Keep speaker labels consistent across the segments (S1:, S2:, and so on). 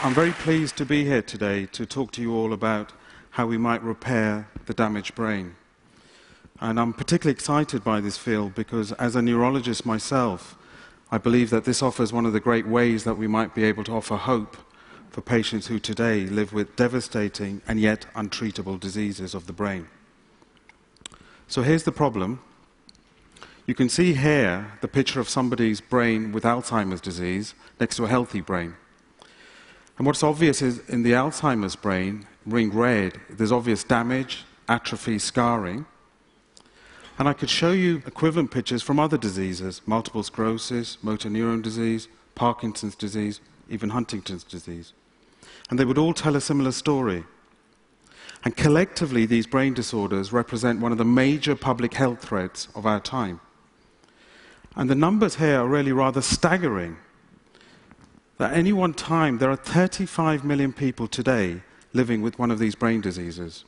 S1: I'm very pleased to be here today to talk to you all about how we might repair the damaged brain. And I'm particularly excited by this field because, as a neurologist myself, I believe that this offers one of the great ways that we might be able to offer hope for patients who today live with devastating and yet untreatable diseases of the brain. So here's the problem. You can see here the picture of somebody's brain with Alzheimer's disease next to a healthy brain. And what's obvious is in the Alzheimer's brain, ring red, there's obvious damage, atrophy, scarring. And I could show you equivalent pictures from other diseases multiple sclerosis, motor neuron disease, Parkinson's disease, even Huntington's disease. And they would all tell a similar story. And collectively, these brain disorders represent one of the major public health threats of our time. And the numbers here are really rather staggering at any one time there are 35 million people today living with one of these brain diseases.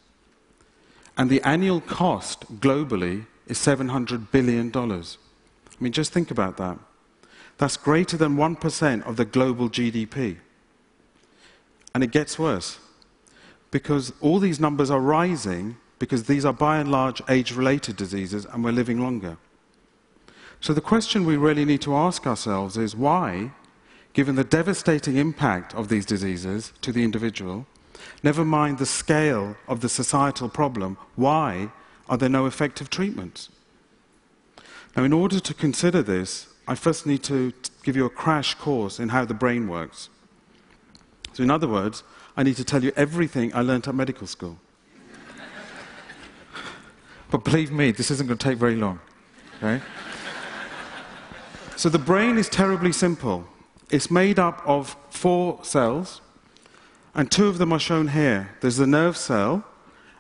S1: And the annual cost globally is $700 billion. I mean, just think about that. That's greater than 1% of the global GDP. And it gets worse because all these numbers are rising because these are by and large age related diseases and we're living longer. So the question we really need to ask ourselves is why given the devastating impact of these diseases to the individual, never mind the scale of the societal problem, why are there no effective treatments? Now, in order to consider this, I first need to give you a crash course in how the brain works. So, in other words, I need to tell you everything I learned at medical school. but believe me, this isn't going to take very long. Okay? so, the brain is terribly simple. It's made up of four cells, and two of them are shown here. There's the nerve cell,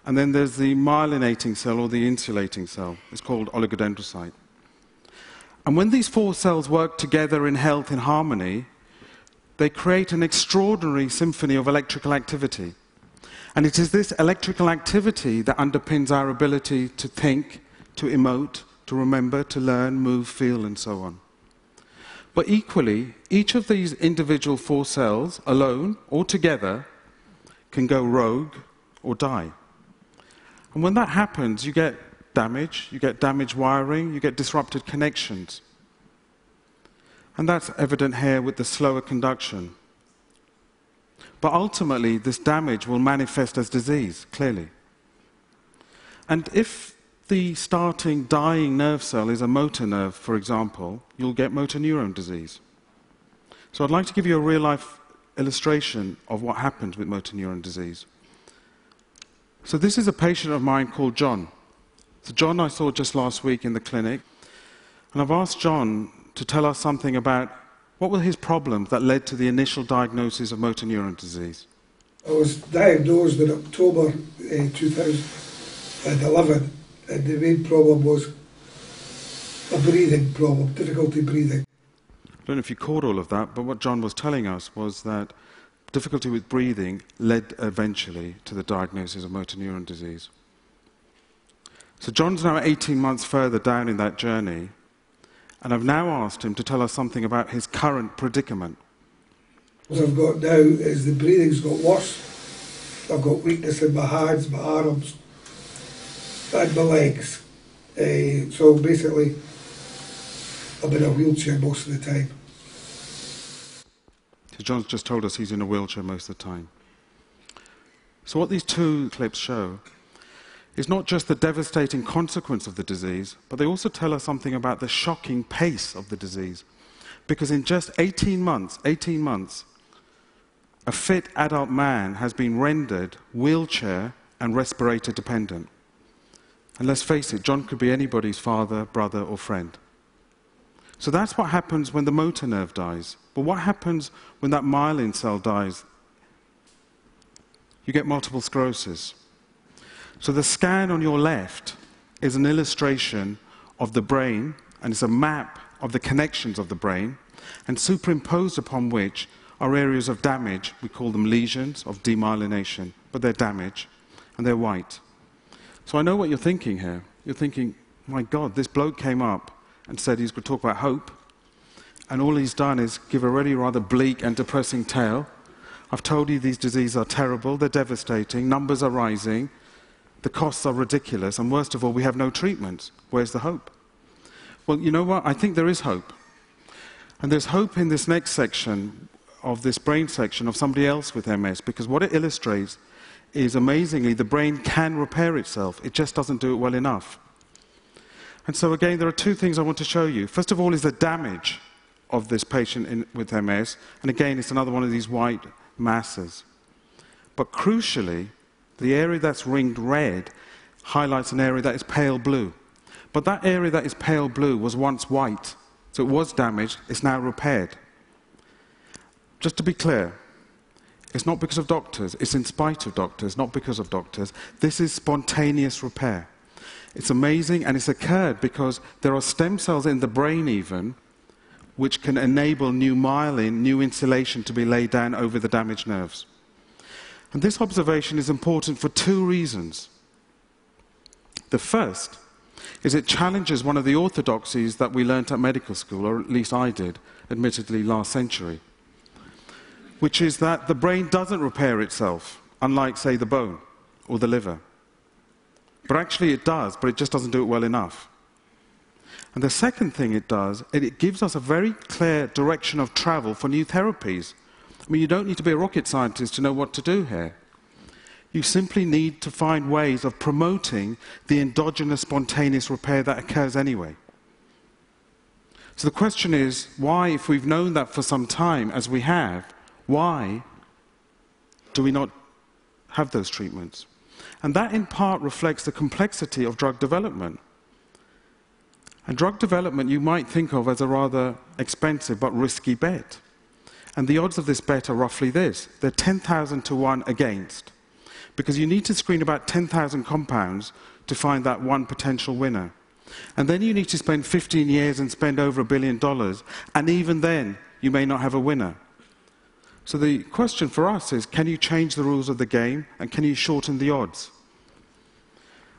S1: and then there's the myelinating cell or the insulating cell. It's called oligodendrocyte. And when these four cells work together in health, in harmony, they create an extraordinary symphony of electrical activity. And it is this electrical activity that underpins our ability to think, to emote, to remember, to learn, move, feel, and so on. But equally, each of these individual four cells, alone or together, can go rogue or die. And when that happens, you get damage, you get damaged wiring, you get disrupted connections. And that's evident here with the slower conduction. But ultimately, this damage will manifest as disease, clearly. And if the starting dying nerve cell is a motor nerve, for example, you'll get motor neuron disease. So I'd like to give you a real life illustration of what happens with motor neuron disease. So this is a patient of mine called John. So John I saw just last week in the clinic, and I've asked John to tell us something about what were his problems that led to the initial diagnosis of motor neuron disease.
S2: I was diagnosed in October uh, 2011 and the main problem was a breathing problem, difficulty breathing.
S1: I don't know if you caught all of that, but what John was telling us was that difficulty with breathing led eventually to the diagnosis of motor neuron disease. So John's now 18 months further down in that journey, and I've now asked him to tell us something about his current predicament.
S2: What I've got now is the breathing's got worse. I've got weakness in my hands, my arms, and my legs. Uh, so basically, I'm in a wheelchair most of the time.
S1: So John's just told us he's in a wheelchair most of the time. So what these two clips show is not just the devastating consequence of the disease, but they also tell us something about the shocking pace of the disease. Because in just 18 months, 18 months, a fit adult man has been rendered wheelchair and respirator dependent. And let's face it, John could be anybody's father, brother, or friend. So that's what happens when the motor nerve dies. But what happens when that myelin cell dies? You get multiple sclerosis. So the scan on your left is an illustration of the brain, and it's a map of the connections of the brain, and superimposed upon which are areas of damage. We call them lesions of demyelination, but they're damage, and they're white. So I know what you're thinking here. You're thinking, my God, this bloke came up and said he's going to talk about hope, and all he's done is give a really rather bleak and depressing tale. I've told you these diseases are terrible, they're devastating, numbers are rising, the costs are ridiculous, and worst of all, we have no treatment. Where's the hope? Well, you know what? I think there is hope. And there's hope in this next section of this brain section of somebody else with MS, because what it illustrates is amazingly the brain can repair itself, it just doesn't do it well enough. And so, again, there are two things I want to show you. First of all, is the damage of this patient in, with MS, and again, it's another one of these white masses. But crucially, the area that's ringed red highlights an area that is pale blue. But that area that is pale blue was once white, so it was damaged, it's now repaired. Just to be clear, it's not because of doctors, it's in spite of doctors, not because of doctors. This is spontaneous repair. It's amazing, and it's occurred because there are stem cells in the brain, even, which can enable new myelin, new insulation to be laid down over the damaged nerves. And this observation is important for two reasons. The first is it challenges one of the orthodoxies that we learnt at medical school, or at least I did, admittedly last century, which is that the brain doesn't repair itself, unlike, say, the bone or the liver. But actually, it does, but it just doesn't do it well enough. And the second thing it does, it gives us a very clear direction of travel for new therapies. I mean, you don't need to be a rocket scientist to know what to do here. You simply need to find ways of promoting the endogenous spontaneous repair that occurs anyway. So the question is why, if we've known that for some time, as we have, why do we not have those treatments? And that in part reflects the complexity of drug development. And drug development you might think of as a rather expensive but risky bet. And the odds of this bet are roughly this they're 10,000 to 1 against. Because you need to screen about 10,000 compounds to find that one potential winner. And then you need to spend 15 years and spend over a billion dollars. And even then, you may not have a winner. So the question for us is can you change the rules of the game and can you shorten the odds?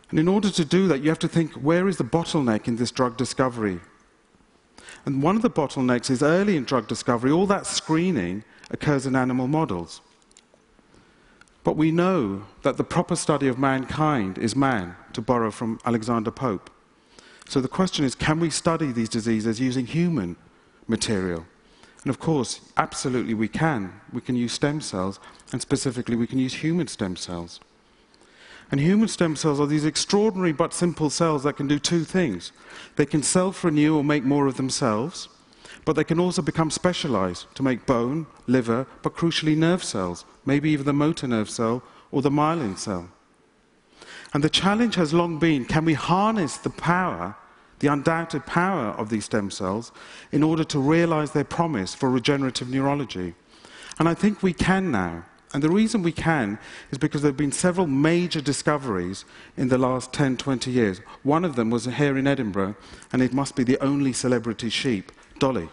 S1: And in order to do that, you have to think where is the bottleneck in this drug discovery? And one of the bottlenecks is early in drug discovery, all that screening occurs in animal models. But we know that the proper study of mankind is man, to borrow from Alexander Pope. So the question is can we study these diseases using human material? And of course, absolutely we can. We can use stem cells, and specifically, we can use human stem cells. And human stem cells are these extraordinary but simple cells that can do two things. They can self renew or make more of themselves, but they can also become specialized to make bone, liver, but crucially nerve cells, maybe even the motor nerve cell or the myelin cell. And the challenge has long been can we harness the power, the undoubted power of these stem cells, in order to realize their promise for regenerative neurology? And I think we can now. And the reason we can is because there have been several major discoveries in the last 10, 20 years. One of them was here in Edinburgh, and it must be the only celebrity sheep, Dolly.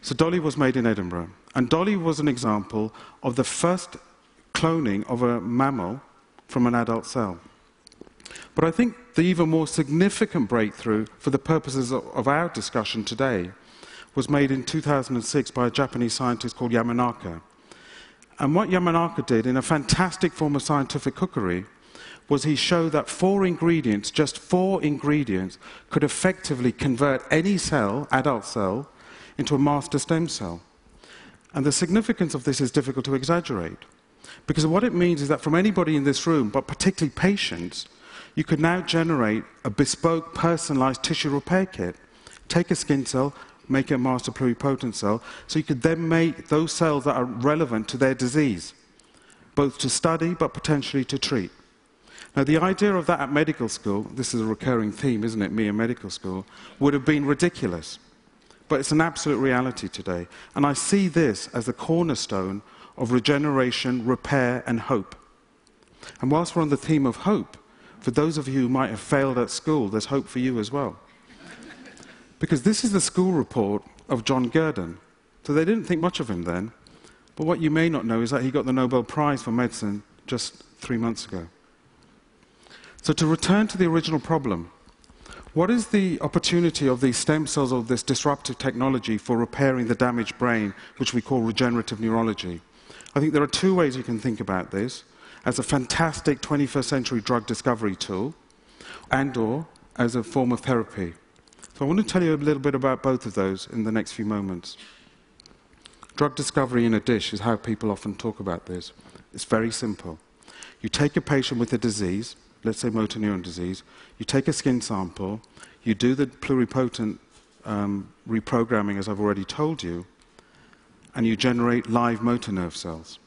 S1: So Dolly was made in Edinburgh. And Dolly was an example of the first cloning of a mammal from an adult cell. But I think the even more significant breakthrough for the purposes of our discussion today was made in 2006 by a Japanese scientist called Yamanaka. And what Yamanaka did in a fantastic form of scientific cookery was he showed that four ingredients, just four ingredients, could effectively convert any cell, adult cell, into a master stem cell. And the significance of this is difficult to exaggerate. Because what it means is that from anybody in this room, but particularly patients, you could now generate a bespoke, personalized tissue repair kit. Take a skin cell, make it a master pluripotent cell, so you could then make those cells that are relevant to their disease, both to study but potentially to treat. Now, the idea of that at medical school, this is a recurring theme, isn't it, me in medical school, would have been ridiculous. But it's an absolute reality today. And I see this as the cornerstone of regeneration, repair, and hope. And whilst we're on the theme of hope, for those of you who might have failed at school, there's hope for you as well. Because this is the school report of John Gurdon. So they didn't think much of him then. But what you may not know is that he got the Nobel Prize for Medicine just three months ago. So to return to the original problem, what is the opportunity of these stem cells or this disruptive technology for repairing the damaged brain, which we call regenerative neurology? I think there are two ways you can think about this as a fantastic 21st century drug discovery tool and or as a form of therapy. So I want to tell you a little bit about both of those in the next few moments. Drug discovery in a dish is how people often talk about this. It's very simple. You take a patient with a disease, let's say motor neuron disease, you take a skin sample, you do the pluripotent um, reprogramming, as I've already told you, and you generate live motor nerve cells.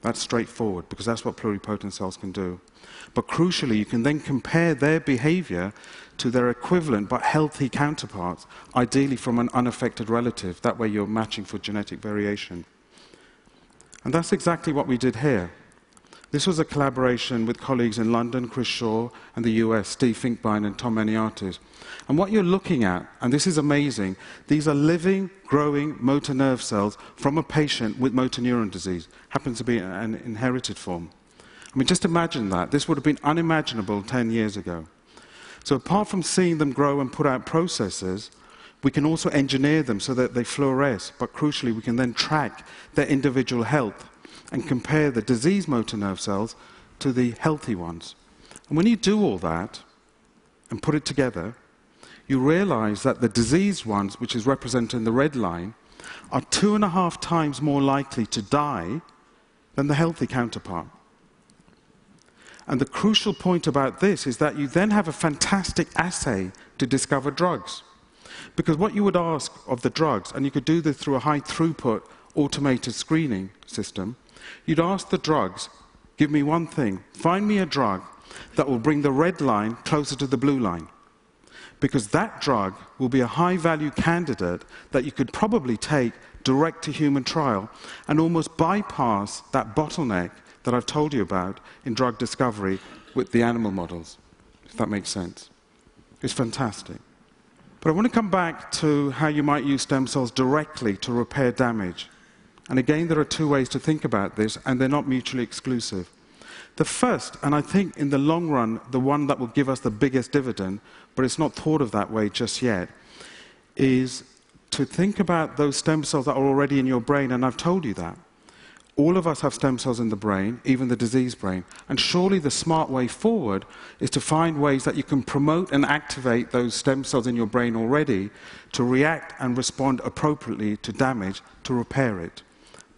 S1: That's straightforward because that's what pluripotent cells can do. But crucially, you can then compare their behavior to their equivalent but healthy counterparts, ideally from an unaffected relative. That way, you're matching for genetic variation. And that's exactly what we did here. This was a collaboration with colleagues in London, Chris Shaw, and the US, Steve Finkbeiner and Tom Maniatis. And what you're looking at, and this is amazing, these are living, growing motor nerve cells from a patient with motor neuron disease. Happens to be an inherited form. I mean, just imagine that. This would have been unimaginable 10 years ago. So, apart from seeing them grow and put out processes, we can also engineer them so that they fluoresce, but crucially, we can then track their individual health and compare the diseased motor nerve cells to the healthy ones. And when you do all that and put it together, you realize that the diseased ones, which is represented in the red line, are two and a half times more likely to die than the healthy counterpart. And the crucial point about this is that you then have a fantastic assay to discover drugs. Because what you would ask of the drugs, and you could do this through a high throughput automated screening system, You'd ask the drugs, give me one thing, find me a drug that will bring the red line closer to the blue line. Because that drug will be a high value candidate that you could probably take direct to human trial and almost bypass that bottleneck that I've told you about in drug discovery with the animal models, if that makes sense. It's fantastic. But I want to come back to how you might use stem cells directly to repair damage. And again, there are two ways to think about this, and they're not mutually exclusive. The first, and I think in the long run, the one that will give us the biggest dividend, but it's not thought of that way just yet, is to think about those stem cells that are already in your brain, and I've told you that. All of us have stem cells in the brain, even the diseased brain. And surely the smart way forward is to find ways that you can promote and activate those stem cells in your brain already to react and respond appropriately to damage to repair it.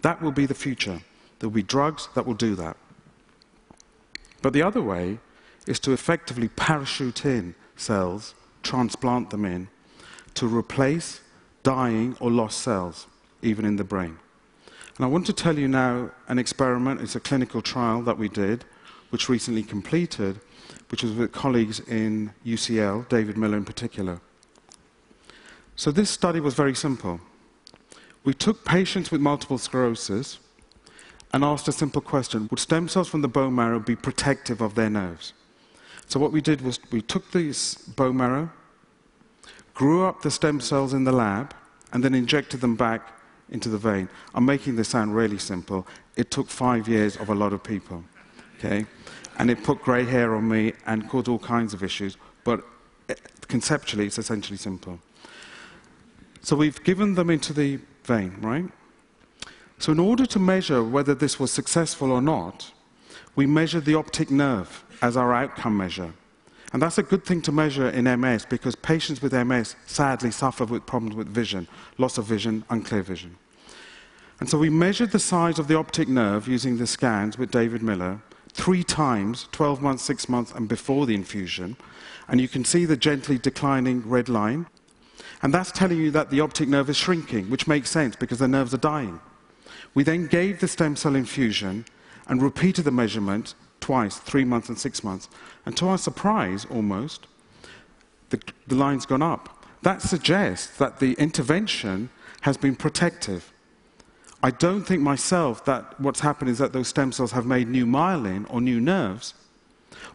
S1: That will be the future. There will be drugs that will do that. But the other way is to effectively parachute in cells, transplant them in, to replace dying or lost cells, even in the brain. And I want to tell you now an experiment. It's a clinical trial that we did, which recently completed, which was with colleagues in UCL, David Miller in particular. So this study was very simple we took patients with multiple sclerosis and asked a simple question Would stem cells from the bone marrow be protective of their nerves? So, what we did was we took this bone marrow, grew up the stem cells in the lab, and then injected them back into the vein. I'm making this sound really simple. It took five years of a lot of people, okay? And it put grey hair on me and caused all kinds of issues, but eh, conceptually, it's essentially simple. So we've given them into the vein, right? So, in order to measure whether this was successful or not, we measured the optic nerve as our outcome measure. And that's a good thing to measure in MS because patients with MS sadly suffer with problems with vision, loss of vision, unclear vision. And so we measured the size of the optic nerve using the scans with David Miller three times 12 months, 6 months, and before the infusion. And you can see the gently declining red line. And that's telling you that the optic nerve is shrinking, which makes sense because the nerves are dying. We then gave the stem cell infusion and repeated the measurement twice, three months and six months. And to our surprise, almost, the, the line's gone up. That suggests that the intervention has been protective. I don't think myself that what's happened is that those stem cells have made new myelin or new nerves.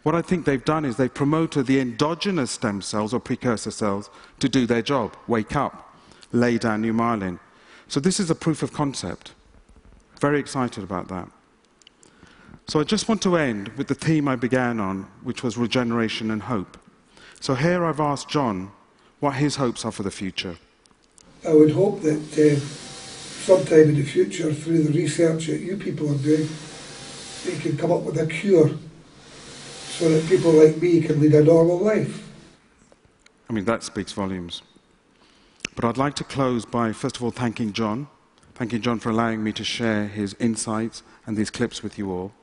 S1: What I think they've done is they've promoted the endogenous stem cells or precursor cells to do their job, wake up, lay down new myelin. So this is a proof of concept. Very excited about that. So I just want to end with the theme I began on, which was regeneration and hope. So here I've asked John what his hopes are for the future.
S2: I would hope that uh, sometime in the future, through the research that you people are doing, you can come up with a cure so that people like me can lead a normal life.
S1: I mean, that speaks volumes. But I'd like to close by, first of all, thanking John. Thanking John for allowing me to share his insights and these clips with you all.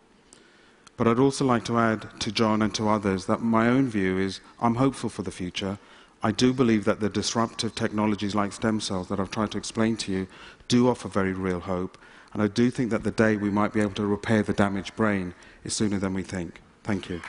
S1: But I'd also like to add to John and to others that my own view is I'm hopeful for the future. I do believe that the disruptive technologies like stem cells that I've tried to explain to you do offer very real hope. And I do think that the day we might be able to repair the damaged brain is sooner than we think. Thank you.